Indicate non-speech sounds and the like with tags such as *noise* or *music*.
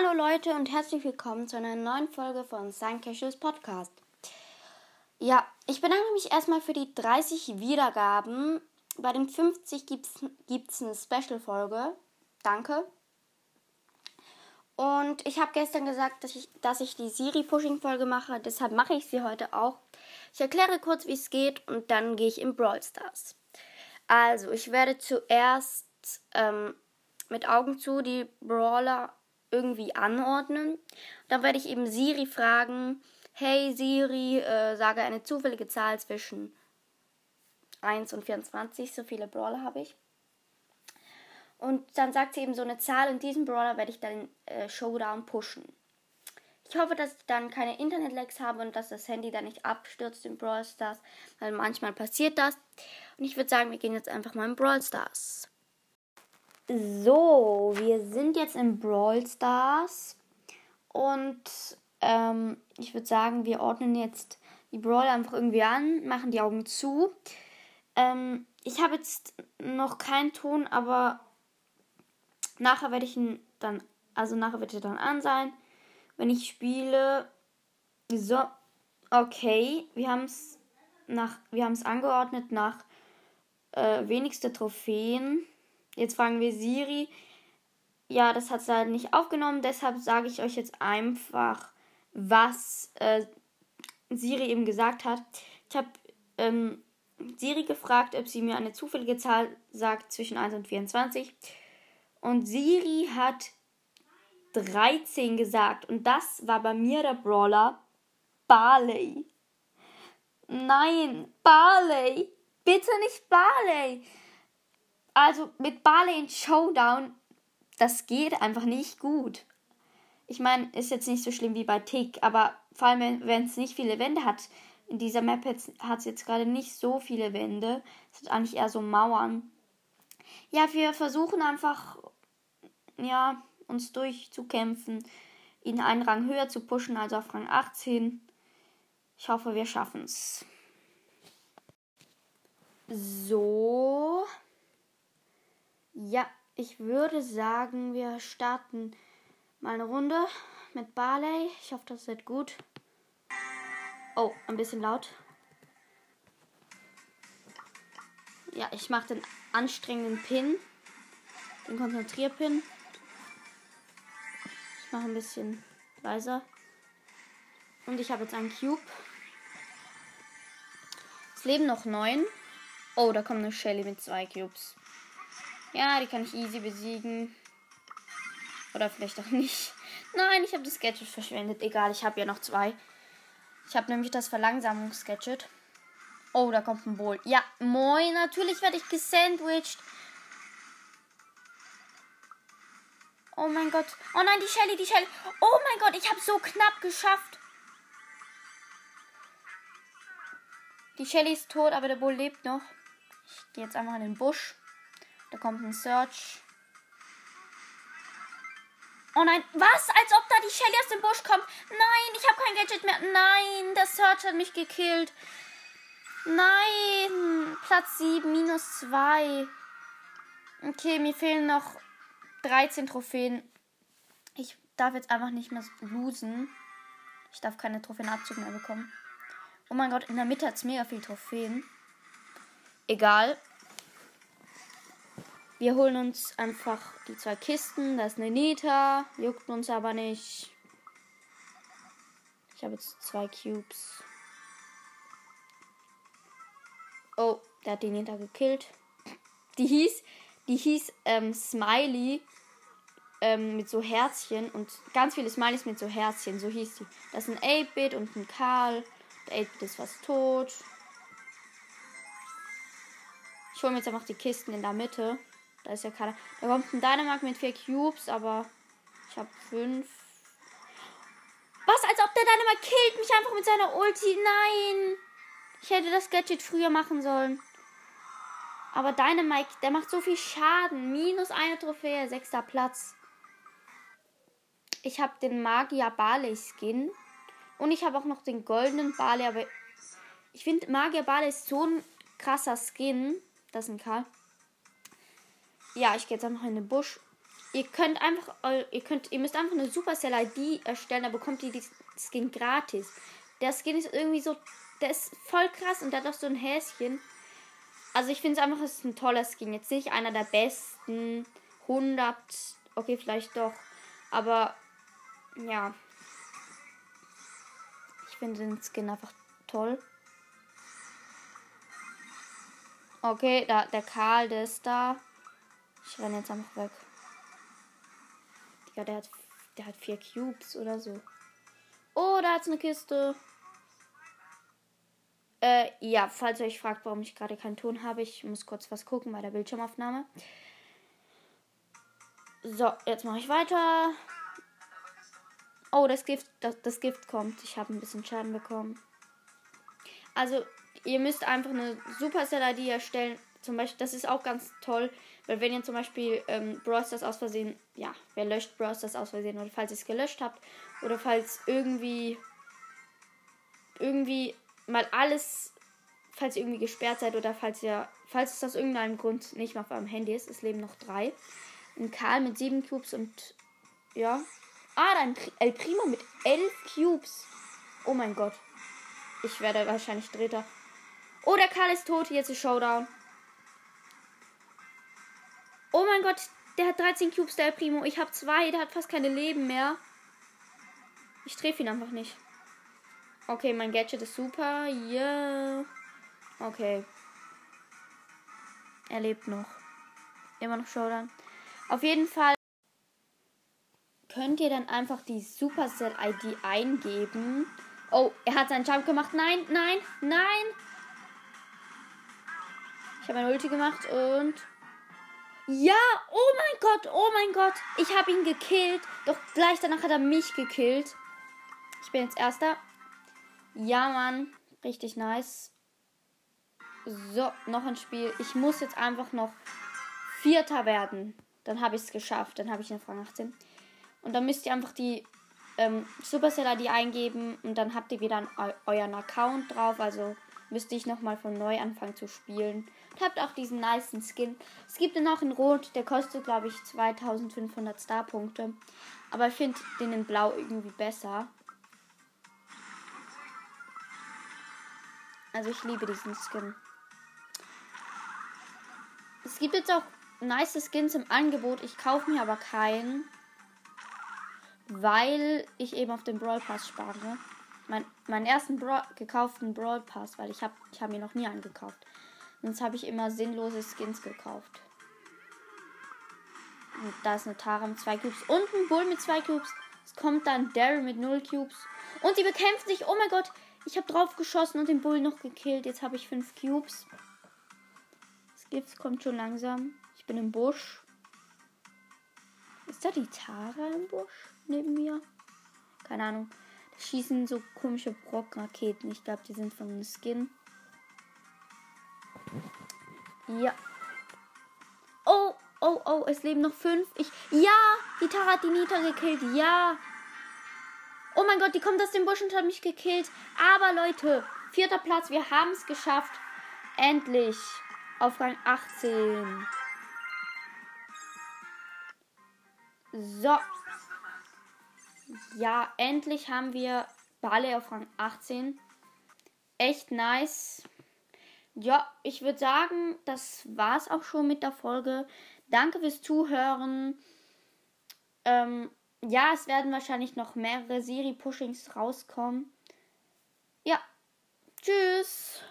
Hallo Leute und herzlich willkommen zu einer neuen Folge von Suncashes Podcast. Ja, ich bedanke mich erstmal für die 30 Wiedergaben. Bei den 50 gibt es eine Special-Folge. Danke. Und ich habe gestern gesagt, dass ich, dass ich die Siri-Pushing-Folge mache. Deshalb mache ich sie heute auch. Ich erkläre kurz, wie es geht und dann gehe ich in Brawl Stars. Also, ich werde zuerst ähm, mit Augen zu die Brawler irgendwie anordnen. Dann werde ich eben Siri fragen, hey Siri, äh, sage eine zufällige Zahl zwischen 1 und 24, so viele Brawler habe ich. Und dann sagt sie eben so eine Zahl und diesen Brawler werde ich dann äh, Showdown pushen. Ich hoffe, dass ich dann keine Internet-Lags habe und dass das Handy dann nicht abstürzt in Brawl Stars, weil manchmal passiert das. Und ich würde sagen, wir gehen jetzt einfach mal in Brawl Stars. So, wir sind jetzt in Brawl Stars und ähm, ich würde sagen, wir ordnen jetzt die Brawler einfach irgendwie an, machen die Augen zu. Ähm, ich habe jetzt noch keinen Ton, aber nachher werde ich ihn dann, also nachher wird er dann an sein, wenn ich spiele. So, okay, wir haben es nach, wir haben es angeordnet nach äh, wenigste Trophäen. Jetzt fragen wir Siri. Ja, das hat sie halt nicht aufgenommen. Deshalb sage ich euch jetzt einfach, was äh, Siri eben gesagt hat. Ich habe ähm, Siri gefragt, ob sie mir eine zufällige Zahl sagt zwischen 1 und 24. Und Siri hat 13 gesagt. Und das war bei mir der Brawler Barley. Nein, Barley. Bitte nicht Barley. Also mit Barley in Showdown, das geht einfach nicht gut. Ich meine, ist jetzt nicht so schlimm wie bei Tick, aber vor allem, wenn es nicht viele Wände hat. In dieser Map hat es jetzt gerade nicht so viele Wände. Es hat eigentlich eher so Mauern. Ja, wir versuchen einfach, ja, uns durchzukämpfen, ihn einen Rang höher zu pushen, also auf Rang 18. Ich hoffe, wir schaffen es. So. Ja, ich würde sagen, wir starten mal eine Runde mit Barley. Ich hoffe, das wird gut. Oh, ein bisschen laut. Ja, ich mache den anstrengenden Pin. Den Konzentrierpin. Ich mache ein bisschen leiser. Und ich habe jetzt einen Cube. Es leben noch neun. Oh, da kommt eine Shelly mit zwei Cubes. Ja, die kann ich easy besiegen. Oder vielleicht auch nicht. *laughs* Nein, ich habe das Gadget verschwendet. Egal, ich habe ja noch zwei. Ich habe nämlich das Verlangsamungsgadget. Oh, da kommt ein Bull. Ja, moin. Natürlich werde ich gesandwiched. Oh mein Gott. Oh nein, die Shelly, die Shelly. Oh mein Gott, ich habe so knapp geschafft. Die Shelly ist tot, aber der Bull lebt noch. Ich gehe jetzt einfach in den Busch. Da kommt ein Search. Oh nein, was? Als ob da die Shelly aus dem Busch kommt. Nein, ich habe kein Gadget mehr. Nein, der Search hat mich gekillt. Nein, Platz 7, minus 2. Okay, mir fehlen noch 13 Trophäen. Ich darf jetzt einfach nicht mehr losen. Ich darf keine Trophäenabzug mehr bekommen. Oh mein Gott, in der Mitte hat es mega viel Trophäen. Egal. Wir holen uns einfach die zwei Kisten. Da ist eine Nita. Juckt uns aber nicht. Ich habe jetzt zwei Cubes. Oh, der hat die Nita gekillt. Die hieß, die hieß ähm, Smiley ähm, mit so Herzchen und ganz viele Smileys mit so Herzchen. So hieß sie. Das ist ein 8-Bit und ein Karl. Der 8-Bit ist fast tot. Ich hole mir jetzt einfach die Kisten in der Mitte. Da ist ja keiner. Da kommt ein Dynamite mit vier Cubes, aber ich habe fünf. Was? Als ob der Dynamite killt mich einfach mit seiner Ulti. Nein! Ich hätte das Gadget früher machen sollen. Aber Dynamite, der macht so viel Schaden. Minus eine Trophäe, sechster Platz. Ich habe den Magier Barley Skin. Und ich habe auch noch den goldenen Barley. Aber ich finde Magier Barley ist so ein krasser Skin. Das ist ein Karl. Ja, ich gehe jetzt einfach in den Busch. ihr könnt einfach, ihr könnt, ihr müsst einfach eine Supercell ID erstellen, da bekommt ihr die Skin gratis. Der Skin ist irgendwie so, der ist voll krass und der hat auch so ein Häschen. Also ich finde es einfach, es ist ein toller Skin. Jetzt nicht einer der besten. 100, okay, vielleicht doch. Aber ja. Ich finde den Skin einfach toll. Okay, da, der Karl, der ist da. Ich renne jetzt einfach weg. Ja, der hat, der hat vier Cubes oder so. Oh, da hat's eine Kiste. Äh, ja, falls ihr euch fragt, warum ich gerade keinen Ton habe, ich muss kurz was gucken bei der Bildschirmaufnahme. So, jetzt mache ich weiter. Oh, das Gift, das, das Gift kommt. Ich habe ein bisschen Schaden bekommen. Also, ihr müsst einfach eine Supercell-ID erstellen. Zum Beispiel, das ist auch ganz toll, weil wenn ihr zum Beispiel ähm, Brawl Stars aus Versehen, ja, wer löscht Brawl Stars aus Versehen oder falls ihr es gelöscht habt oder falls irgendwie irgendwie mal alles, falls ihr irgendwie gesperrt seid oder falls ihr, falls es aus irgendeinem Grund nicht mehr auf eurem Handy ist, es leben noch drei. Ein Karl mit sieben Cubes und ja. Ah, dann El Primo mit elf Cubes. Oh mein Gott. Ich werde wahrscheinlich Dritter. Oh, der Karl ist tot. Jetzt ist Showdown. Oh mein Gott, der hat 13 Cubes, der Primo. Ich habe zwei, der hat fast keine Leben mehr. Ich treffe ihn einfach nicht. Okay, mein Gadget ist super. Ja. Yeah. Okay. Er lebt noch. Immer noch Showdown. Auf jeden Fall könnt ihr dann einfach die Supercell-ID eingeben. Oh, er hat seinen Jump gemacht. Nein, nein, nein. Ich habe eine Ulti gemacht und... Ja, oh mein Gott, oh mein Gott. Ich habe ihn gekillt. Doch gleich danach hat er mich gekillt. Ich bin jetzt Erster. Ja, Mann. Richtig nice. So, noch ein Spiel. Ich muss jetzt einfach noch Vierter werden. Dann habe ich es geschafft. Dann habe ich eine Frage 18. Und dann müsst ihr einfach die ähm, Supercell-ID eingeben und dann habt ihr wieder eu euren Account drauf. Also müsste ich nochmal von neu anfangen zu spielen. Und habt auch diesen nice Skin. Es gibt den auch in Rot. Der kostet, glaube ich, 2500 Star-Punkte. Aber ich finde den in Blau irgendwie besser. Also ich liebe diesen Skin. Es gibt jetzt auch nice Skins im Angebot. Ich kaufe mir aber keinen. Weil ich eben auf den Brawl Pass spare. Mein, meinen ersten Bra gekauften Brawl Pass, weil ich habe ich hab mir noch nie angekauft. Sonst habe ich immer sinnlose Skins gekauft. Und da ist eine Tara mit zwei Cubes und ein Bull mit zwei Cubes. Es kommt dann Daryl mit null Cubes. Und die bekämpfen sich. Oh mein Gott, ich habe drauf geschossen und den Bull noch gekillt. Jetzt habe ich fünf Cubes. Das Gift kommt schon langsam. Ich bin im Busch. Ist da die Tara im Busch neben mir? Keine Ahnung. Schießen so komische Brockraketen. Ich glaube, die sind von einem Skin. Ja. Oh, oh, oh, es leben noch fünf. Ich. Ja! Die Tara hat die Nita gekillt. Ja! Oh mein Gott, die kommt aus dem Busch und hat mich gekillt. Aber Leute, vierter Platz, wir haben es geschafft. Endlich. Auf Rang 18. So. Ja, endlich haben wir Bale auf Rang 18. Echt nice. Ja, ich würde sagen, das war's auch schon mit der Folge. Danke fürs Zuhören. Ähm, ja, es werden wahrscheinlich noch mehrere Serie-Pushings rauskommen. Ja. Tschüss.